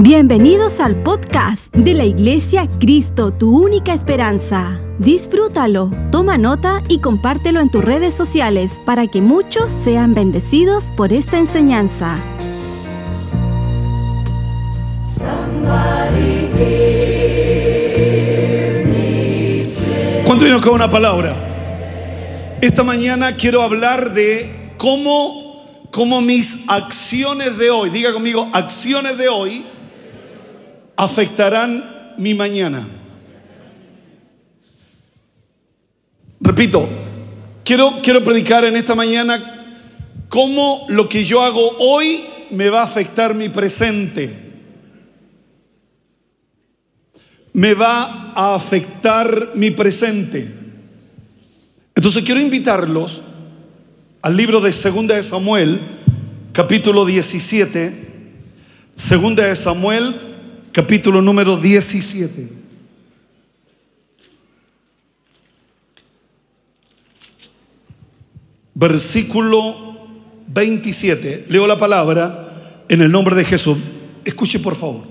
Bienvenidos al podcast de la Iglesia Cristo, tu única esperanza. Disfrútalo, toma nota y compártelo en tus redes sociales para que muchos sean bendecidos por esta enseñanza. ¿Cuánto vino con una palabra? Esta mañana quiero hablar de cómo, cómo mis acciones de hoy, diga conmigo, acciones de hoy, afectarán mi mañana. Repito, quiero, quiero predicar en esta mañana cómo lo que yo hago hoy me va a afectar mi presente. Me va a afectar mi presente. Entonces quiero invitarlos al libro de Segunda de Samuel, capítulo 17. Segunda de Samuel, capítulo número 17. Versículo 27. Leo la palabra en el nombre de Jesús. Escuche por favor.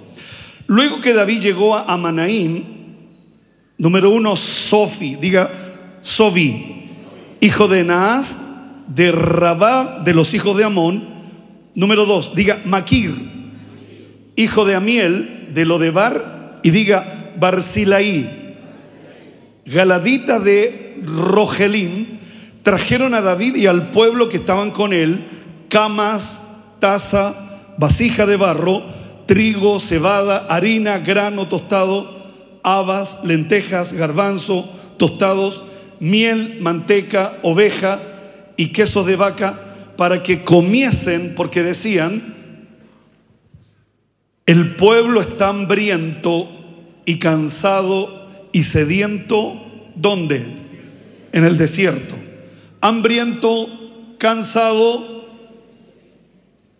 Luego que David llegó a Manaín, número uno, Sofi, diga Sofi, hijo de Naas, de Rabá, de los hijos de Amón. Número dos, diga Maquir, hijo de Amiel, de Lodebar, y diga Barzilaí, Galadita de Rogelim, trajeron a David y al pueblo que estaban con él camas, taza, vasija de barro, trigo, cebada, harina, grano tostado, habas, lentejas, garbanzo, tostados, miel, manteca, oveja y queso de vaca, para que comiesen, porque decían, el pueblo está hambriento y cansado y sediento, ¿dónde? En el desierto. Hambriento, cansado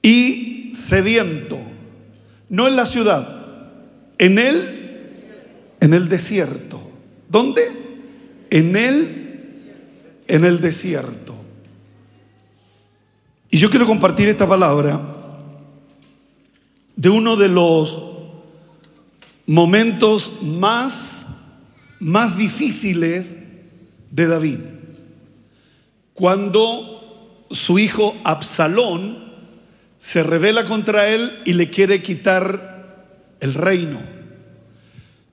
y sediento. No en la ciudad, en el, en el desierto. ¿Dónde? En el, en el desierto. Y yo quiero compartir esta palabra de uno de los momentos más, más difíciles de David. Cuando su hijo Absalón se revela contra él y le quiere quitar el reino.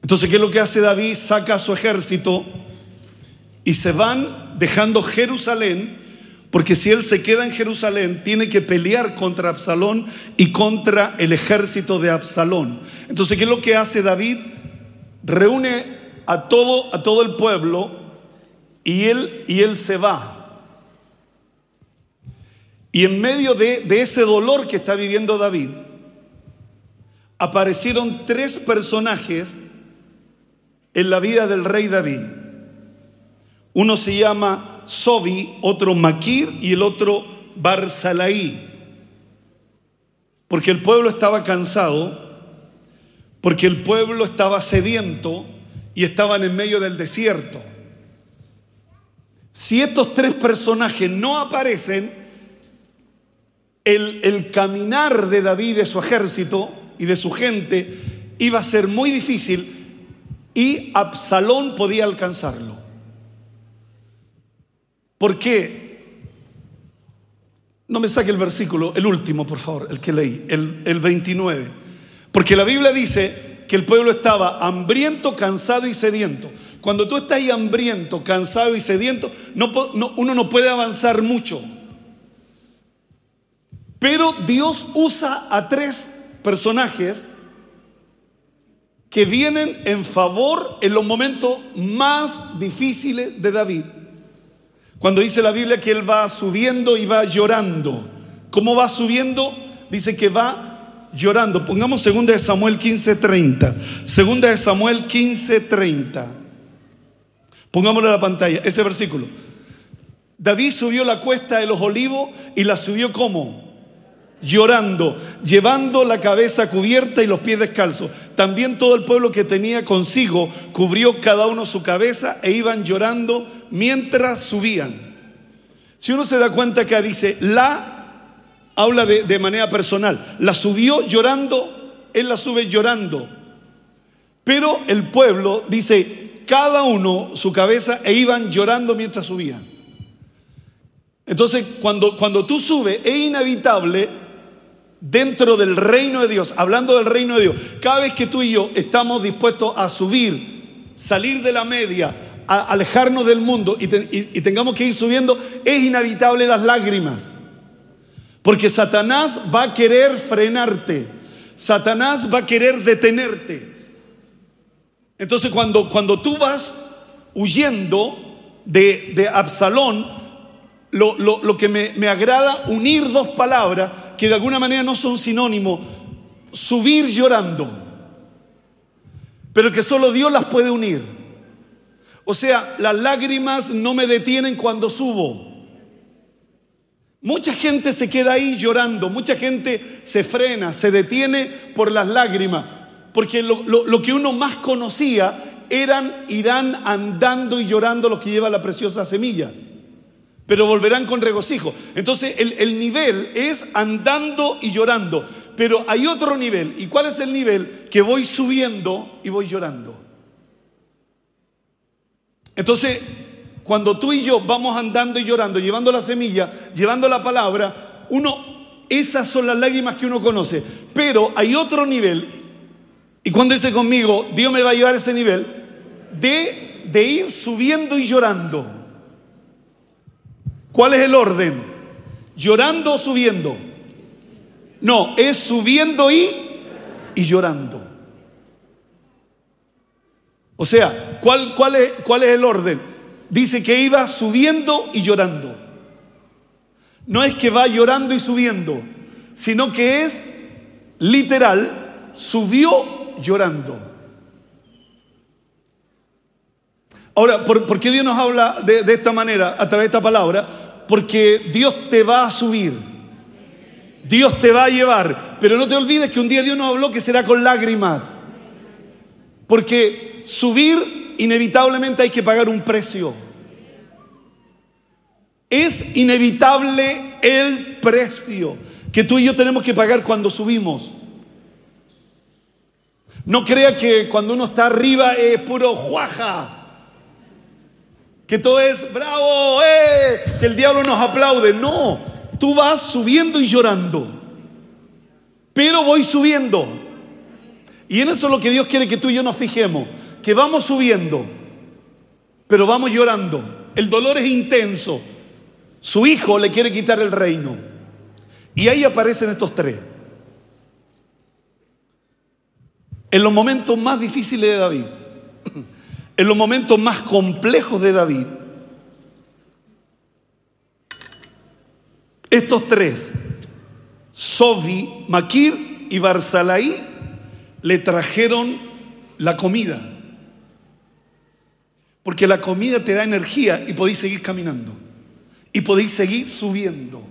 Entonces, ¿qué es lo que hace David? Saca a su ejército y se van dejando Jerusalén, porque si él se queda en Jerusalén, tiene que pelear contra Absalón y contra el ejército de Absalón. Entonces, ¿qué es lo que hace David? Reúne a todo, a todo el pueblo y él, y él se va. Y en medio de, de ese dolor que está viviendo David, aparecieron tres personajes en la vida del rey David. Uno se llama Sobi, otro Maquir y el otro Barzalaí. Porque el pueblo estaba cansado, porque el pueblo estaba sediento y estaban en medio del desierto. Si estos tres personajes no aparecen, el, el, caminar de David, de su ejército y de su gente, iba a ser muy difícil y Absalón podía alcanzarlo. ¿Por qué? No me saque el versículo, el último, por favor, el que leí, el, el 29. Porque la Biblia dice que el pueblo estaba hambriento, cansado y sediento. Cuando tú estás ahí hambriento, cansado y sediento, no, no, uno no puede avanzar mucho. Pero Dios usa a tres personajes que vienen en favor en los momentos más difíciles de David. Cuando dice la Biblia que él va subiendo y va llorando. ¿Cómo va subiendo? Dice que va llorando. Pongamos segunda de Samuel 15:30. Segunda de Samuel 15:30. Pongámoslo en la pantalla, ese versículo. David subió la cuesta de los olivos y la subió como? llorando, llevando la cabeza cubierta y los pies descalzos. También todo el pueblo que tenía consigo cubrió cada uno su cabeza e iban llorando mientras subían. Si uno se da cuenta que dice, la habla de, de manera personal, la subió llorando él la sube llorando. Pero el pueblo dice, cada uno su cabeza e iban llorando mientras subían. Entonces, cuando, cuando tú subes, es inevitable dentro del reino de Dios, hablando del reino de Dios, cada vez que tú y yo estamos dispuestos a subir, salir de la media, alejarnos del mundo y, y tengamos que ir subiendo, es inevitable las lágrimas. Porque Satanás va a querer frenarte. Satanás va a querer detenerte. Entonces cuando, cuando tú vas huyendo de, de Absalón, lo, lo, que me, me agrada unir dos palabras que de alguna manera no son sinónimos. Subir llorando, pero que solo Dios las puede unir. O sea, las lágrimas no me detienen cuando subo. Mucha gente se queda ahí llorando, mucha gente se frena, se detiene por las lágrimas, porque lo, que uno más conocía eran, irán andando y llorando los que llevan la preciosa semilla, pero volverán con regocijo. Entonces el, el nivel es andando y llorando, pero hay otro nivel. ¿Y cuál es el nivel? Que voy subiendo y voy llorando. Entonces cuando tú y yo vamos andando y llorando, llevando la semilla, llevando la palabra, uno, esas son las lágrimas que uno conoce. Pero hay otro nivel, y cuando dice conmigo, Dios me va a llevar a ese nivel, de, de ir subiendo y llorando. ¿Cuál es el orden? ¿Llorando o subiendo? No, es subiendo y, y llorando. O sea, ¿cuál, cuál, es, ¿cuál es el orden? dice que iba subiendo y llorando. No es que va llorando y subiendo, sino que es literal, subió llorando. Ahora, ¿por, qué Dios nos habla de, de esta manera, a través de esta palabra? Porque Dios te va a subir. Dios te va a llevar. Pero no te olvides que un día Dios nos habló que será con lágrimas. Porque subir inevitablemente hay que pagar un precio. Es inevitable el precio que tú y yo tenemos que pagar cuando subimos. No crea que cuando uno está arriba es puro juaja. Que todo es bravo, eh, que el diablo nos aplaude. No, tú vas subiendo y llorando. Pero voy subiendo. Y en eso es lo que Dios quiere que tú y yo nos fijemos que vamos subiendo, pero vamos llorando. El dolor es intenso. Su hijo le quiere quitar el reino. Y ahí aparecen estos tres. En los momentos más difíciles de David, en los momentos más complejos de David, estos tres, Sofi, Maquir y Barzalaí, le trajeron la comida. Porque la comida te da energía y podéis seguir caminando. Y podéis seguir subiendo.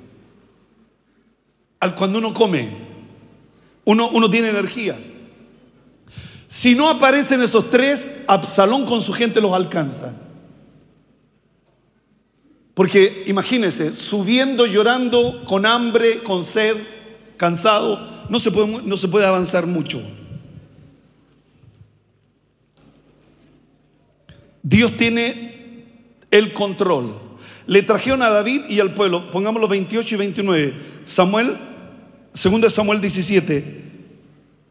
Al cuando uno come, uno, uno tiene energías. Si no aparecen esos tres, Absalón con su gente los alcanza. Porque imagínense, subiendo, llorando, con hambre, con sed, cansado, no se puede, no se puede avanzar mucho. Dios tiene el control. Le trajeron a David y al pueblo, pongámoslo 28 y 29. Samuel, 2 Samuel 17,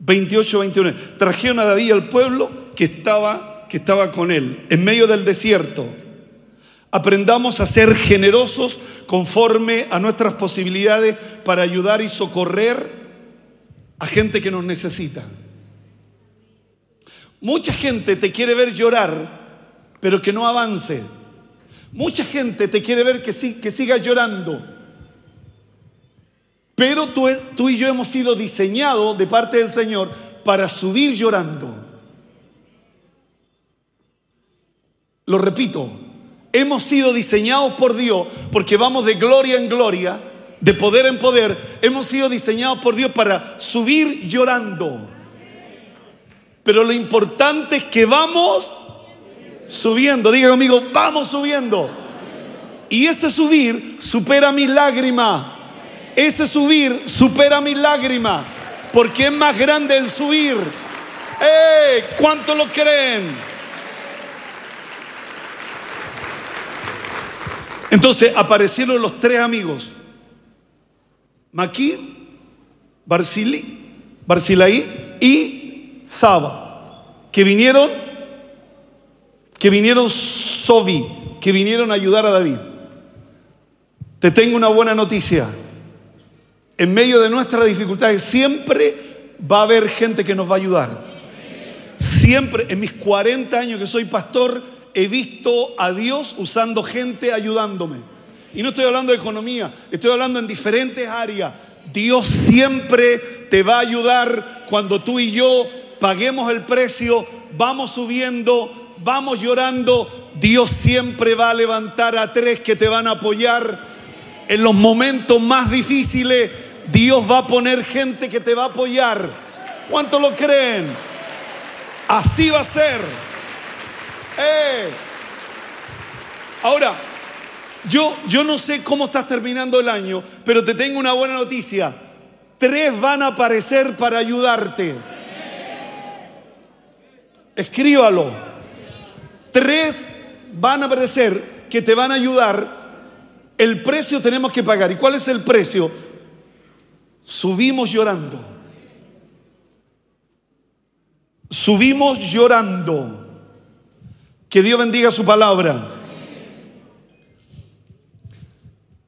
28 y 29. Trajeron a David y al pueblo que estaba, que estaba con él, en medio del desierto. Aprendamos a ser generosos conforme a nuestras posibilidades para ayudar y socorrer a gente que nos necesita. Mucha gente te quiere ver llorar pero que no avance. Mucha gente te quiere ver que, sí, que sigas llorando. Pero tú, tú y yo hemos sido diseñados de parte del Señor para subir llorando. Lo repito, hemos sido diseñados por Dios porque vamos de gloria en gloria, de poder en poder. Hemos sido diseñados por Dios para subir llorando. Pero lo importante es que vamos Subiendo, diga conmigo, vamos subiendo. Y ese subir supera mi lágrima. Ese subir supera mi lágrima. Porque es más grande el subir. ¡Eh! ¿Cuánto lo creen? Entonces aparecieron los tres amigos. Maquir, Barsili, Barsilaí y Saba, que vinieron, que vinieron Sobi, que vinieron a ayudar a David. Te tengo una buena noticia. En medio de nuestras dificultades siempre va a haber gente que nos va a ayudar. Siempre, en mis 40 años que soy pastor, he visto a Dios usando gente ayudándome. Y no estoy hablando de economía, estoy hablando en diferentes áreas. Dios siempre te va a ayudar cuando tú y yo paguemos el precio, vamos subiendo, vamos llorando. Dios siempre va a levantar a tres que te van a apoyar en los momentos más difíciles, Dios va a poner gente que te va a apoyar. ¿Cuántos lo creen? Así va a ser. Eh. Ahora, yo, yo no sé cómo estás terminando el año, pero te tengo una buena noticia. Tres van a aparecer para ayudarte. Escríbalo. Tres van a aparecer que te van a ayudar el precio tenemos que pagar. ¿Y cuál es el precio? Subimos llorando. Subimos llorando. Que Dios bendiga su palabra.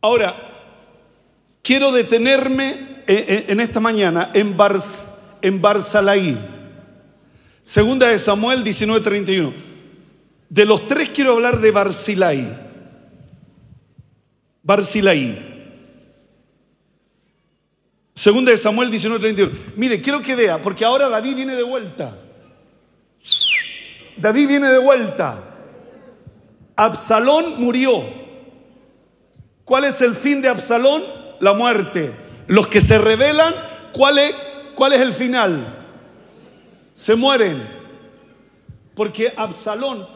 Ahora, quiero detenerme en esta mañana en, Bars, en Barzalaí. Segunda de Samuel 19:31. De los tres quiero hablar de Barzilai. Barcilaí. Segunda de Samuel 19:31. Mire, quiero que vea, porque ahora David viene de vuelta. David viene de vuelta. Absalón murió. ¿Cuál es el fin de Absalón? La muerte. Los que se rebelan, ¿cuál es, cuál es el final? Se mueren. Porque Absalón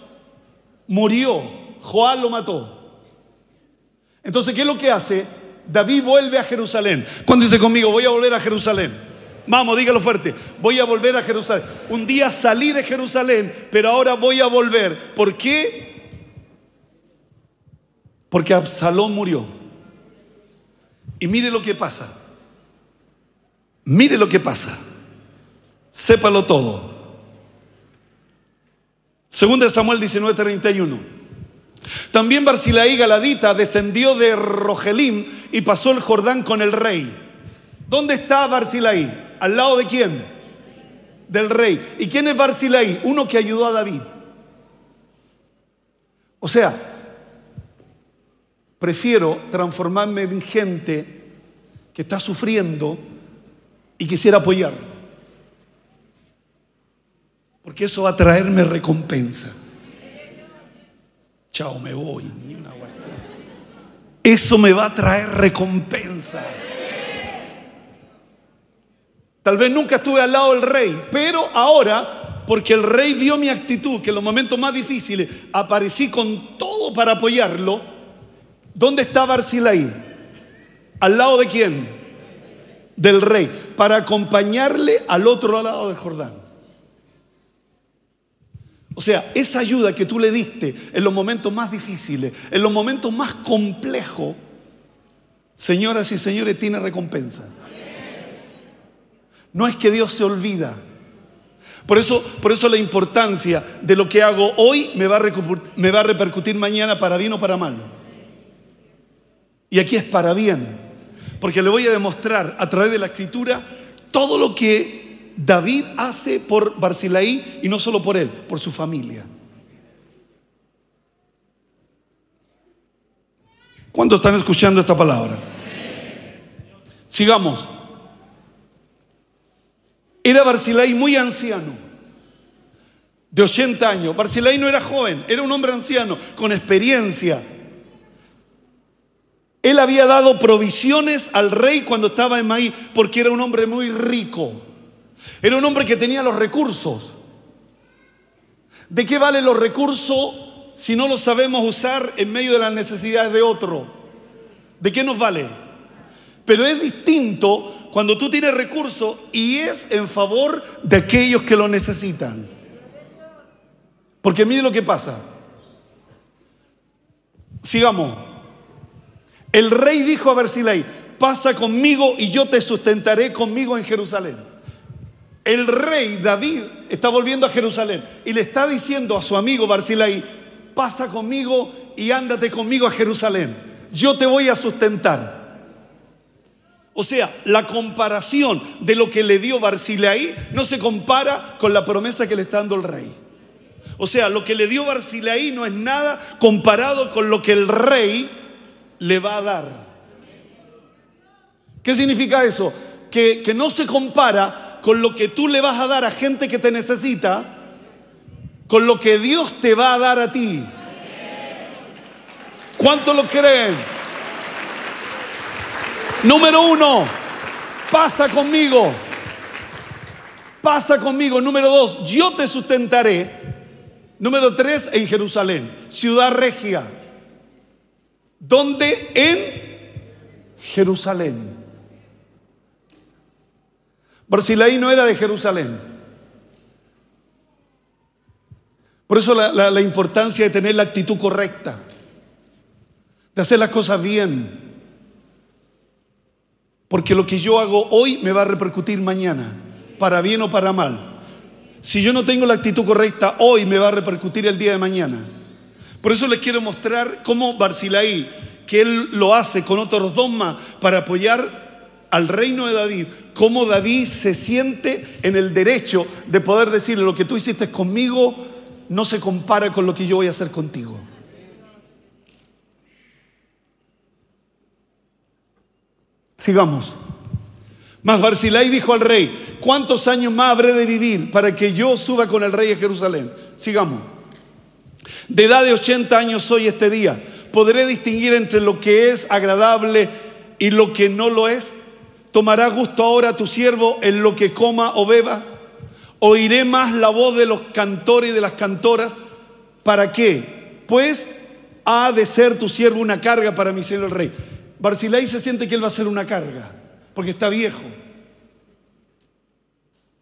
murió. Joab lo mató. Entonces, ¿qué es lo que hace? David vuelve a Jerusalén. ¿Cuándo dice conmigo, voy a volver a Jerusalén? Vamos, dígalo fuerte. Voy a volver a Jerusalén. Un día salí de Jerusalén, pero ahora voy a volver. ¿Por qué? Porque Absalón murió. Y mire lo que pasa. Mire lo que pasa. Sépalo todo. Segunda Samuel 19:31. También Barcilaí Galadita descendió de Rogelim y pasó el Jordán con el rey. ¿Dónde está Barcilaí? ¿Al lado de quién? Del rey. ¿Y quién es Barcilaí? Uno que ayudó a David. O sea, prefiero transformarme en gente que está sufriendo y quisiera apoyarlo. Porque eso va a traerme recompensa. Chao, me voy. Ni una Eso me va a traer recompensa. Tal vez nunca estuve al lado del rey, pero ahora, porque el rey vio mi actitud, que en los momentos más difíciles aparecí con todo para apoyarlo, ¿dónde está Barcilaí? ¿Al lado de quién? Del rey, para acompañarle al otro lado del Jordán. O sea, esa ayuda que tú le diste en los momentos más difíciles, en los momentos más complejos, señoras y señores, tiene recompensa. No es que Dios se olvida. Por eso, por eso la importancia de lo que hago hoy me va, a me va a repercutir mañana para bien o para mal. Y aquí es para bien. Porque le voy a demostrar a través de la escritura todo lo que David hace por Barcilaí y no solo por él, por su familia. ¿Cuántos están escuchando esta palabra? Sigamos. Era Barcilaí muy anciano, de 80 años. Barcilaí no era joven, era un hombre anciano, con experiencia. Él había dado provisiones al rey cuando estaba en Maí, porque era un hombre muy rico. Era un hombre que tenía los recursos. ¿De qué valen los recursos si no los sabemos usar en medio de las necesidades de otro? ¿De qué nos vale? Pero es distinto cuando, tú tienes recursos y es en favor de aquellos que lo necesitan. Porque mire lo que pasa. Sigamos. El rey dijo a Bersilei, pasa conmigo y yo te sustentaré conmigo en Jerusalén. El rey David está volviendo a Jerusalén y le está diciendo a su amigo Barcilai, pasa conmigo y ándate conmigo a Jerusalén. Yo te voy a sustentar. O sea, la comparación de lo que le dio Barcilai no se compara con la promesa que le está dando el rey. O sea, lo que le dio Barcilai no es nada comparado con lo que el rey le va a dar. ¿Qué significa eso? Que, que no se compara con lo que tú le vas a dar a gente que te necesita, con lo que Dios te va a dar a ti. ¿Cuánto lo creen? Número uno, pasa conmigo. Pasa conmigo. Número dos, yo te sustentaré. Número tres, en Jerusalén, ciudad regia. ¿Dónde? En Jerusalén. Barcilai no era de Jerusalén. Por eso la, la, importancia de tener la actitud correcta, de hacer las cosas bien. Porque lo que yo hago hoy me va a repercutir mañana, para bien o para mal. Si yo no tengo la actitud correcta hoy, me va a repercutir el día de mañana. Por eso les quiero mostrar cómo Barcilai, que él lo hace con otros dogmas para apoyar al reino de David, cómo David se siente en el derecho de poder decirle lo que tú hiciste conmigo no se compara con lo que yo voy a hacer contigo. Sigamos. Mas Barzilai dijo al rey, ¿cuántos años más habré de vivir para que yo suba con el rey a Jerusalén? Sigamos. De edad de 80 años soy este día. ¿Podré distinguir entre lo que es agradable y lo que no lo es? ¿Tomará gusto ahora tu siervo en lo que coma o beba? ¿Oiré más la voz de los cantores y de las cantoras? ¿Para qué? Pues ha de ser tu siervo una carga para mi señor el rey. Barcilai se siente que él va a ser una carga, porque está viejo.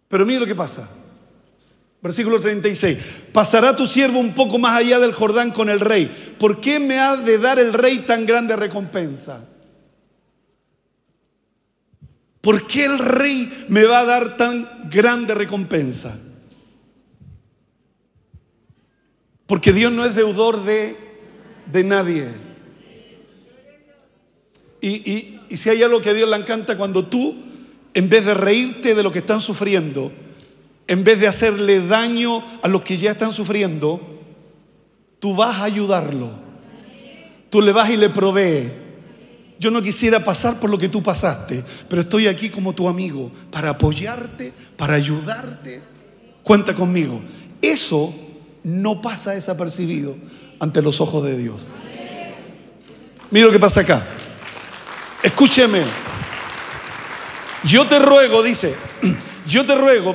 Pero mire lo que pasa. Versículo 36. Pasará tu siervo un poco más allá del Jordán con el rey. ¿Por qué me ha de dar el rey tan grande recompensa? ¿Por qué el rey me va a dar tan grande recompensa? Porque Dios no es deudor de, de nadie. Y, y si hay algo que a Dios le encanta cuando tú, en vez de reírte de lo que están sufriendo, en vez de hacerle daño a los que ya están sufriendo, tú vas a ayudarlo. Tú le vas y le provees. Yo no quisiera pasar por lo que tú pasaste, pero estoy aquí como tu amigo para apoyarte, para ayudarte. Cuenta conmigo. Eso no pasa desapercibido ante los ojos de Dios. Mira lo que pasa acá. Escúcheme. Yo te ruego, dice, yo te ruego,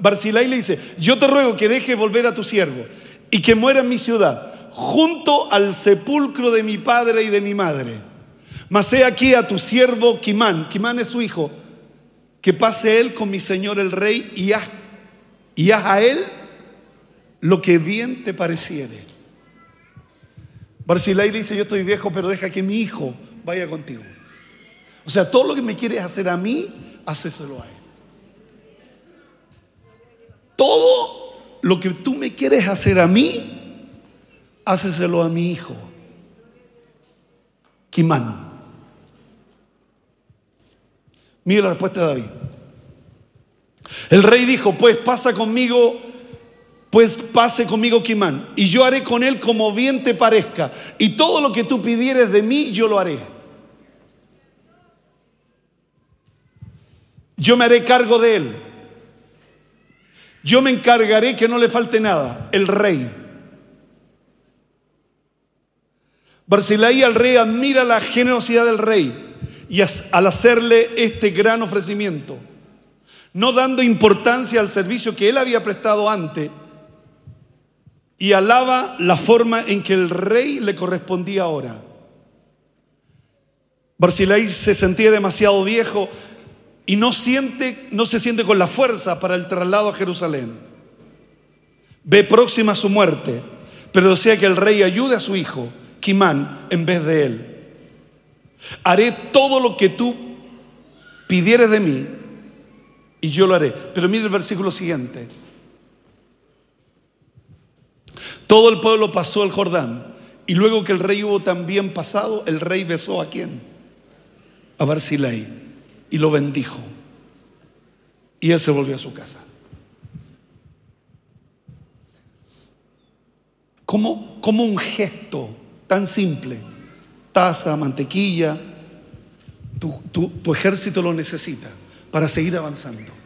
Barcilai le dice, yo te ruego que deje volver a tu siervo y que muera en mi ciudad, junto al sepulcro de mi padre y de mi madre mas he aquí a tu siervo Kimán, Kimán es su hijo, que pase él con mi señor el rey y haz, y haz a él lo que bien te pareciere. Barcilai dice, yo estoy viejo, pero deja que mi hijo vaya contigo. O sea, todo lo que me quieres hacer a mí, háceselo a él. Todo lo que tú me quieres hacer a mí, háceselo a mi hijo. Kimán. Mira la respuesta de David. El rey dijo, pues pasa conmigo, pues pase conmigo Kimán, y yo haré con él como bien te parezca, y todo lo que tú pidieres de mí, yo lo haré. Yo me haré cargo de él. Yo me encargaré que no le falte nada, el rey. Barcilai al rey admira la generosidad del rey y al hacerle este gran ofrecimiento, no dando importancia al servicio que él había prestado antes, y alaba la forma en que el rey le correspondía ahora. Barcilai se sentía demasiado viejo y no, siente, no se siente con la fuerza para el traslado a Jerusalén. Ve próxima su muerte, pero desea que el rey ayude a su hijo, Kimán, en vez de él. Haré todo lo que tú pidieres de mí y yo lo haré. Pero mire el versículo siguiente. Todo el pueblo pasó el Jordán y luego que el rey hubo también pasado, el rey besó a quién? A Barzilai y lo bendijo. Y él se volvió a su casa. Como, como un gesto tan simple, taza, mantequilla, tu, tu ejército lo necesita para seguir avanzando.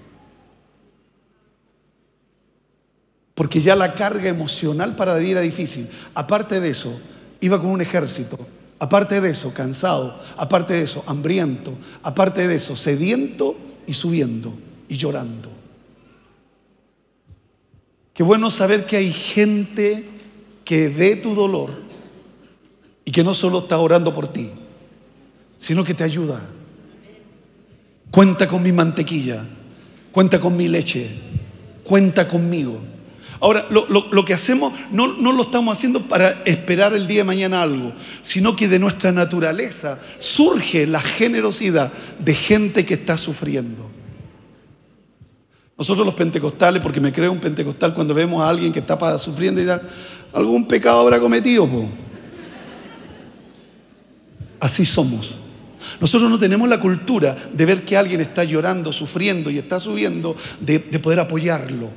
Porque ya la carga emocional para David era difícil. Aparte de eso, iba con un ejército. Aparte de eso, cansado. Aparte de eso, hambriento. Aparte de eso, sediento y subiendo y llorando. Qué bueno saber que hay gente que ve tu dolor y que no solo está orando por ti, sino que te ayuda. Cuenta con mi mantequilla, cuenta con mi leche, cuenta conmigo. Ahora, lo, que hacemos no, no, lo estamos haciendo para esperar el día de mañana algo, sino que de nuestra naturaleza surge la generosidad de gente que está sufriendo. Nosotros los pentecostales, porque me creo un pentecostal cuando vemos a alguien que está sufriendo y ya, algún pecado habrá cometido. Así somos. Nosotros no tenemos la cultura de ver que alguien está llorando, sufriendo y está subiendo, de poder apoyarlo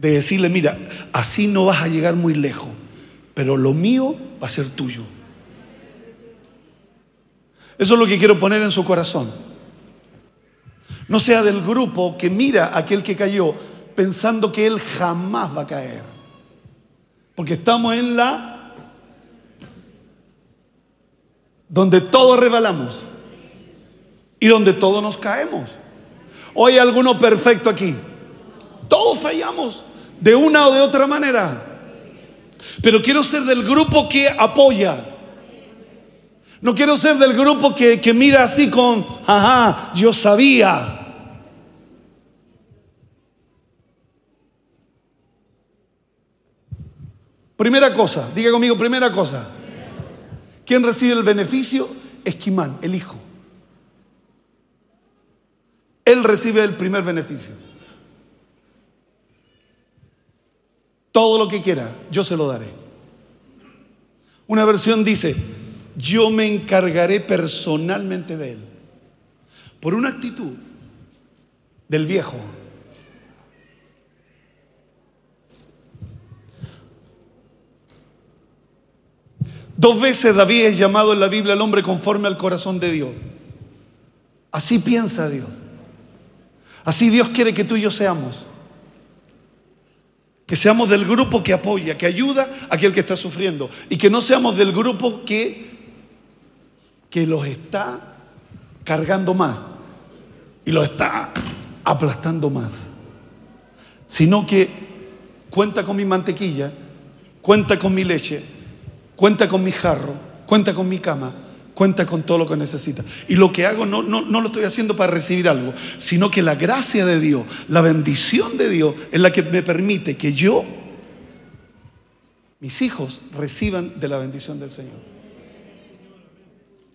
de decirle, mira, así no vas a llegar muy lejos, pero lo mío va a ser tuyo. Eso es lo que quiero poner en su corazón. No sea del grupo que mira a aquel que cayó pensando que él jamás va a caer. Porque estamos en la donde todos rebalamos y donde todos nos caemos. Hoy hay alguno perfecto aquí. Todos fallamos de una o de otra manera. Pero quiero ser del grupo que apoya. No quiero ser del grupo que, que mira así con, ajá, yo sabía. Primera cosa, diga conmigo, primera cosa. ¿Quién recibe el beneficio? Esquimán, el hijo. Él recibe el primer beneficio. Todo lo que quiera, yo se lo daré. Una versión dice, yo me encargaré personalmente de él. Por una actitud del viejo. Dos veces David es llamado en la Biblia el hombre conforme al corazón de Dios. Así piensa Dios. Así Dios quiere que tú y yo seamos. Que seamos del grupo que apoya, que ayuda a aquel que está sufriendo. Y que no seamos del grupo que, que los está cargando más y los está aplastando más. Sino que cuenta con mi mantequilla, cuenta con mi leche, cuenta con mi jarro, cuenta con mi cama cuenta con todo lo que necesita. Y lo que hago no, no, no, lo estoy haciendo para recibir algo, sino que la gracia de Dios, la bendición de Dios es la que me permite que yo, mis hijos, reciban de la bendición del Señor.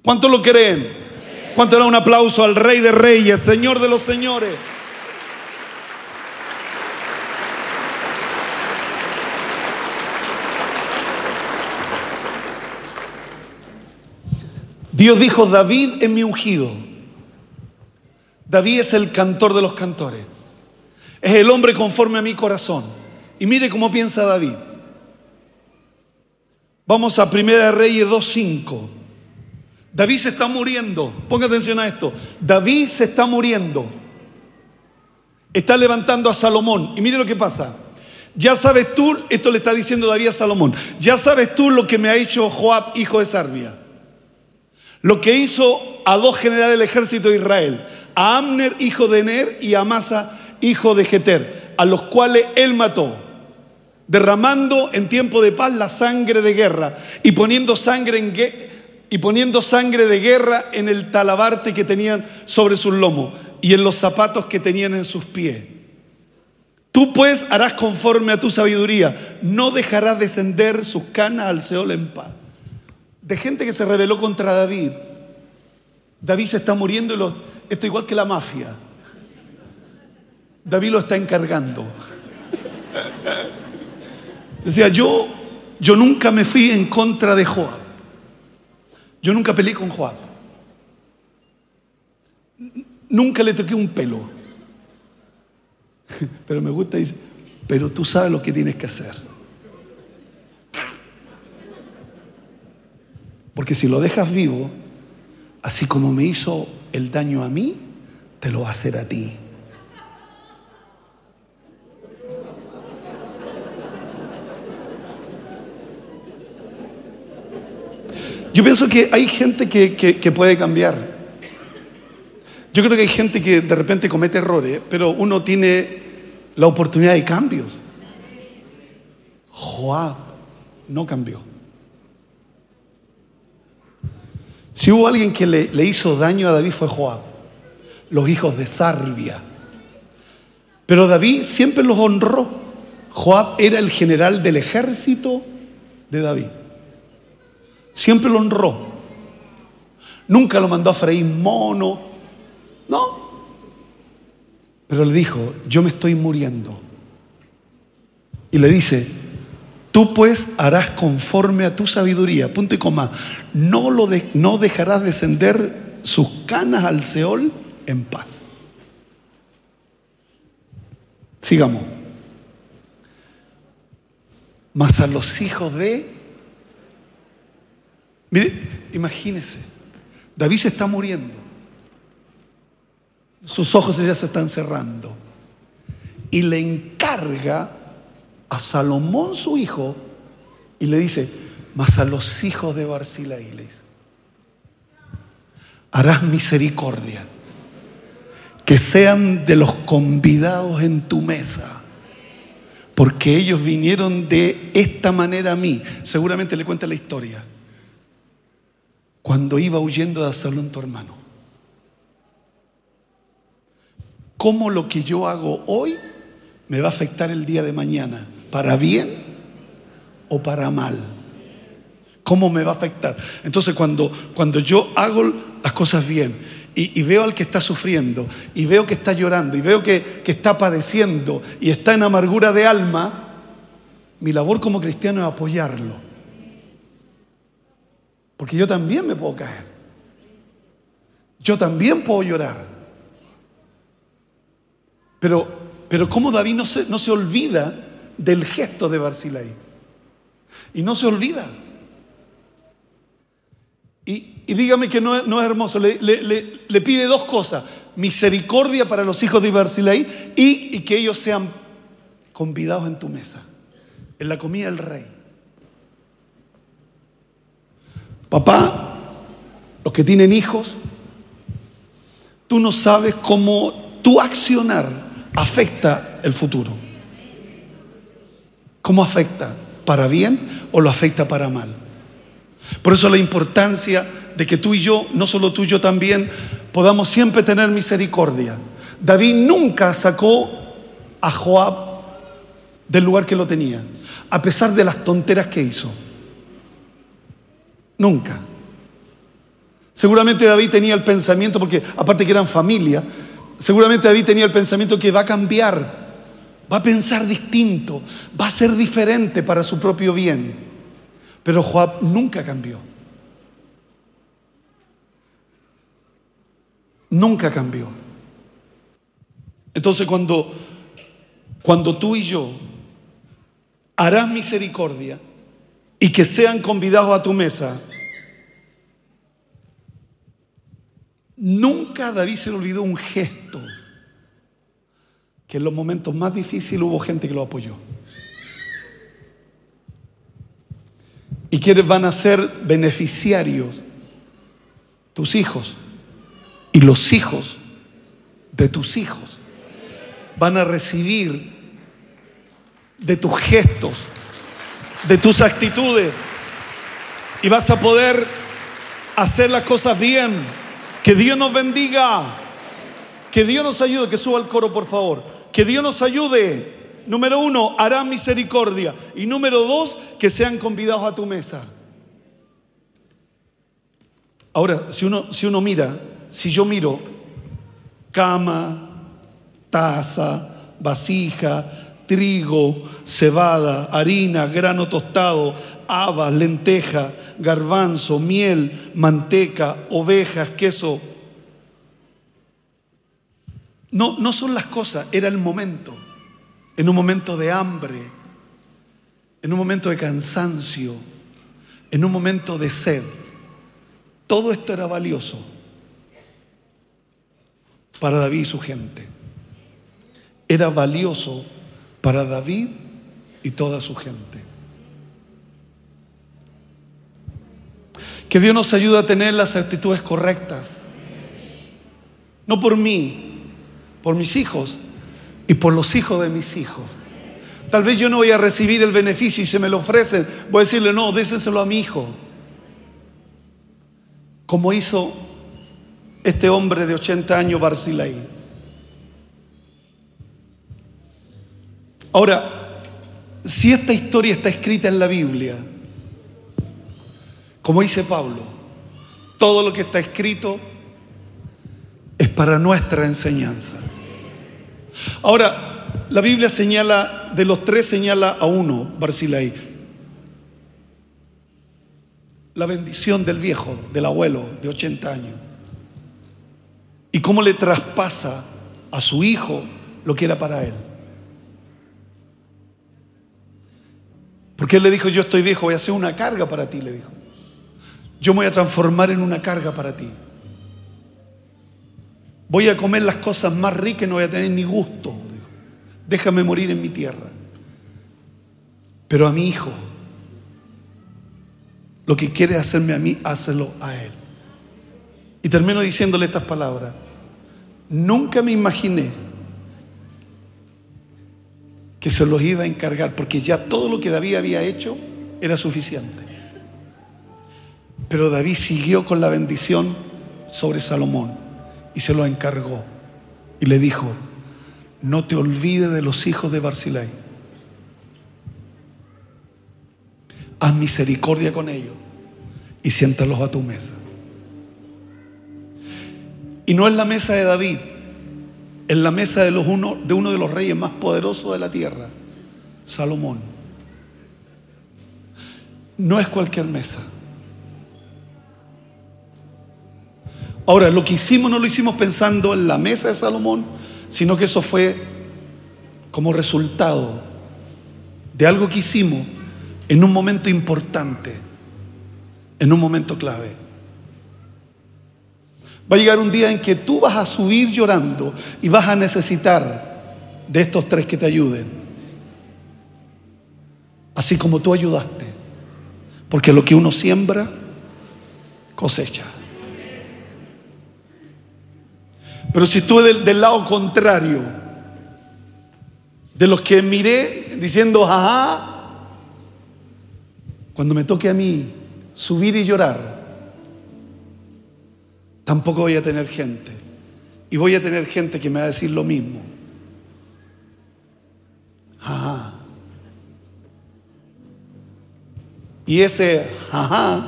¿Cuántos lo creen? ¿Cuánto da un aplauso al Rey de Reyes, Señor de los Señores? Dios dijo, David es mi ungido. David es el cantor de los cantores. Es el hombre conforme a mi corazón. Y mire cómo piensa David. Vamos a Primera Reyes 2.5. David se está muriendo. Ponga atención a esto. David se está muriendo. Está levantando a Salomón. Y mire lo que pasa. Ya sabes tú, esto le está diciendo David a Salomón. Ya sabes tú lo que me ha hecho Joab, hijo de Sarbia lo que hizo a dos generales del ejército de Israel, a Amner, hijo de Ner, y a Amasa, hijo de Jeter, a los cuales él mató, derramando en tiempo de paz la sangre de guerra y poniendo sangre y poniendo sangre de guerra en el talabarte que tenían sobre sus lomos y en los zapatos que tenían en sus pies. Tú pues harás conforme a tu sabiduría, no dejarás descender sus canas al Seol en paz. De gente que se rebeló contra David. David se está muriendo y esto igual que la mafia. David lo está encargando. Decía, yo, yo nunca me fui en contra de Joab. Yo nunca peleé con Joab. Nunca le toqué un pelo. Pero me gusta, dice, pero tú sabes lo que tienes que hacer. Porque si lo dejas vivo, así como me hizo el daño a mí, te lo va a hacer a ti. Yo pienso que hay gente que, puede cambiar. Yo creo que hay gente que de repente comete errores, pero uno tiene la oportunidad de cambios. Joab no cambió. Si hubo alguien que le, le, hizo daño a David fue Joab, los hijos de Sarbia. Pero David siempre los honró. Joab era el general del ejército de David. Siempre lo honró. Nunca lo mandó a freír mono. No. Pero le dijo, yo me estoy muriendo. Y le dice, tú pues harás conforme a tu sabiduría. Punto y coma. No, lo no dejarás descender sus canas al Seol en paz. Sigamos. Mas a los hijos de Mire, imagínese, David se está muriendo. Sus ojos ya se están cerrando. Y le encarga a Salomón su hijo y le dice, mas a los hijos de Barzilai le dice, harás misericordia, que sean de los convidados en tu mesa, porque ellos vinieron de esta manera a mí. Seguramente le cuenta la historia cuando iba huyendo de Absalón tu hermano. ¿Cómo lo que yo hago hoy me va a afectar el día de mañana? ¿Para bien o para mal? ¿Cómo me va a afectar? Entonces cuando, cuando yo hago las cosas bien y, veo al que está sufriendo y veo que está llorando y veo que, que está padeciendo y está en amargura de alma, mi labor como cristiano es apoyarlo. Porque yo también me puedo caer. Yo también puedo llorar. Pero, pero ¿cómo David no se, no se olvida del gesto de Barzilai? Y no se olvida. Y, dígame que no, no es hermoso. Le, le, pide dos cosas. Misericordia para los hijos de Barzilai y, y que ellos sean convidados en tu mesa. En la comida del rey. Papá, los que tienen hijos, tú no sabes cómo tu accionar afecta el futuro. ¿Cómo afecta? ¿Para bien o lo afecta para mal? Por eso la importancia de que tú y yo, no solo tú y yo también, podamos siempre tener misericordia. David nunca sacó a Joab del lugar que lo tenía, a pesar de las tonteras que hizo. Nunca. Seguramente David tenía el pensamiento, porque aparte que eran familia, seguramente David tenía el pensamiento que va a cambiar, va a pensar distinto, va a ser diferente para su propio bien. Pero Joab nunca cambió. Nunca cambió. Entonces cuando, cuando tú y yo harás misericordia, y que sean convidados a tu mesa. Nunca David se le olvidó un gesto, que en los momentos más difíciles hubo gente que lo apoyó. ¿Y quiénes van a ser beneficiarios? Tus hijos y los hijos de tus hijos van a recibir de tus gestos de tus actitudes y vas a poder hacer las cosas bien. Que Dios nos bendiga. Que Dios nos ayude. Que suba el coro, por favor. Que Dios nos ayude. Número uno, hará misericordia. Y número dos, que sean convidados a tu mesa. Ahora, si uno, si uno mira, si yo miro cama, taza, vasija, trigo, cebada, harina, grano tostado, habas, lenteja, garbanzo, miel, manteca, ovejas, queso. No, no son las cosas, era el momento. En un momento de hambre, en un momento de cansancio, en un momento de sed. Todo esto era valioso para David y su gente. Era valioso para David y toda su gente. Que Dios nos ayude a tener las actitudes correctas. No por mí, por mis hijos y por los hijos de mis hijos. Tal vez yo no voy a recibir el beneficio y se me lo ofrecen. Voy a decirle, no, désenselo a mi hijo. Como hizo este hombre de 80 años, Barcilai. Ahora, si esta historia está escrita en la Biblia, como dice Pablo, todo lo que está escrito es para nuestra enseñanza. Ahora, la Biblia señala, de los tres señala a uno, Barcilai. La bendición del viejo, del abuelo de 80 años. Y cómo le traspasa a su hijo lo que era para él. Porque él le dijo, yo estoy viejo, voy a hacer una carga para ti, le dijo. Yo me voy a transformar en una carga para ti. Voy a comer las cosas más ricas y no voy a tener ni gusto. Déjame morir en mi tierra. Pero a mi hijo, lo que quiere hacerme a mí, hácelo a él. Y termino diciéndole estas palabras. Nunca me imaginé que se los iba a encargar, porque ya todo lo que David había hecho era suficiente. Pero David siguió con la bendición sobre Salomón y se lo encargó. Y le dijo, no te olvides de los hijos de Barzilai. Haz misericordia con ellos y siéntalos a tu mesa. Y no es la mesa de David, es la mesa de, uno, de uno de los reyes más poderosos de la tierra, Salomón. No es cualquier mesa. Ahora, lo que hicimos no lo hicimos pensando en la mesa de Salomón, sino que eso fue como resultado de algo que hicimos en un momento importante, en un momento clave. Va a llegar un día en que tú vas a subir llorando y vas a necesitar de estos tres que te ayuden. Así como tú ayudaste. Porque lo que uno siembra, cosecha. Pero si estuve del, del lado contrario, de los que miré diciendo, ajá, cuando me toque a mí subir y llorar, tampoco voy a tener gente. Y voy a tener gente que me va a decir lo mismo. Ajá. Y ese ajá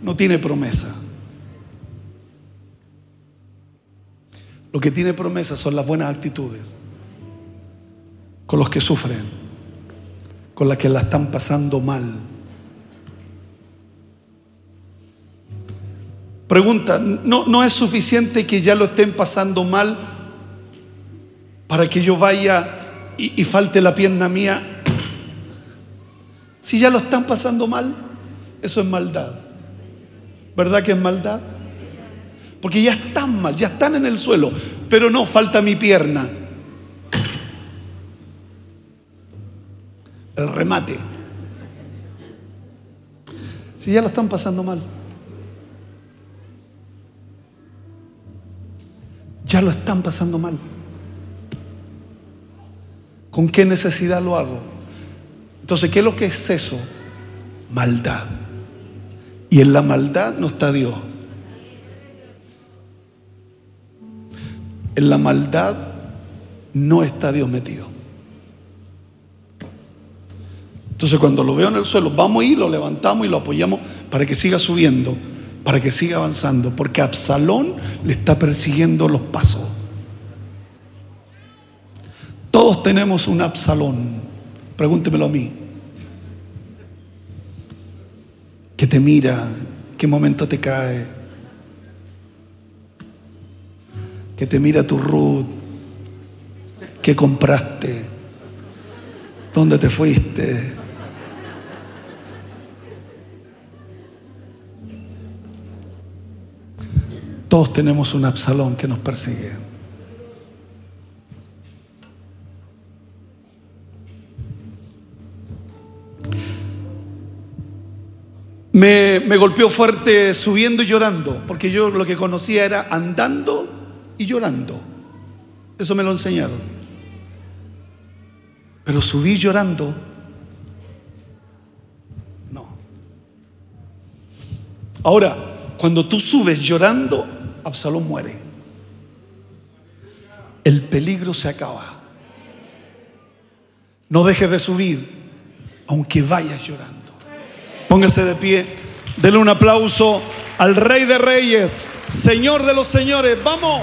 no tiene promesa. Lo que tiene promesa son las buenas actitudes con los que sufren, con las que la están pasando mal. Pregunta, ¿no, ¿no es suficiente que ya lo estén pasando mal para que yo vaya y, y falte la pierna mía? Si ya lo están pasando mal, eso es maldad. ¿Verdad que es maldad? Porque ya están mal, ya están en el suelo. Pero no, falta mi pierna. El remate. Si ya lo están pasando mal. Ya lo están pasando mal. ¿Con qué necesidad lo hago? Entonces, ¿qué es lo que es eso? Maldad. Y en la maldad no está Dios. En la maldad no está Dios metido. Entonces cuando lo veo en el suelo, vamos y lo levantamos y lo apoyamos para que siga subiendo, para que siga avanzando, porque Absalón le está persiguiendo los pasos. Todos tenemos un Absalón, pregúntemelo a mí, que te mira, qué momento te cae, que te mira tu Ruth, que compraste, dónde te fuiste. Todos tenemos un Absalón que nos persigue. Me, me, golpeó fuerte subiendo y llorando, porque yo lo que conocía era andando y llorando. Eso me lo enseñaron. Pero subí llorando. No. Ahora, cuando tú subes llorando, Absalón muere. El peligro se acaba. No dejes de subir, aunque vayas llorando. Póngase de pie, denle un aplauso al Rey de Reyes, Señor de los Señores. Vamos.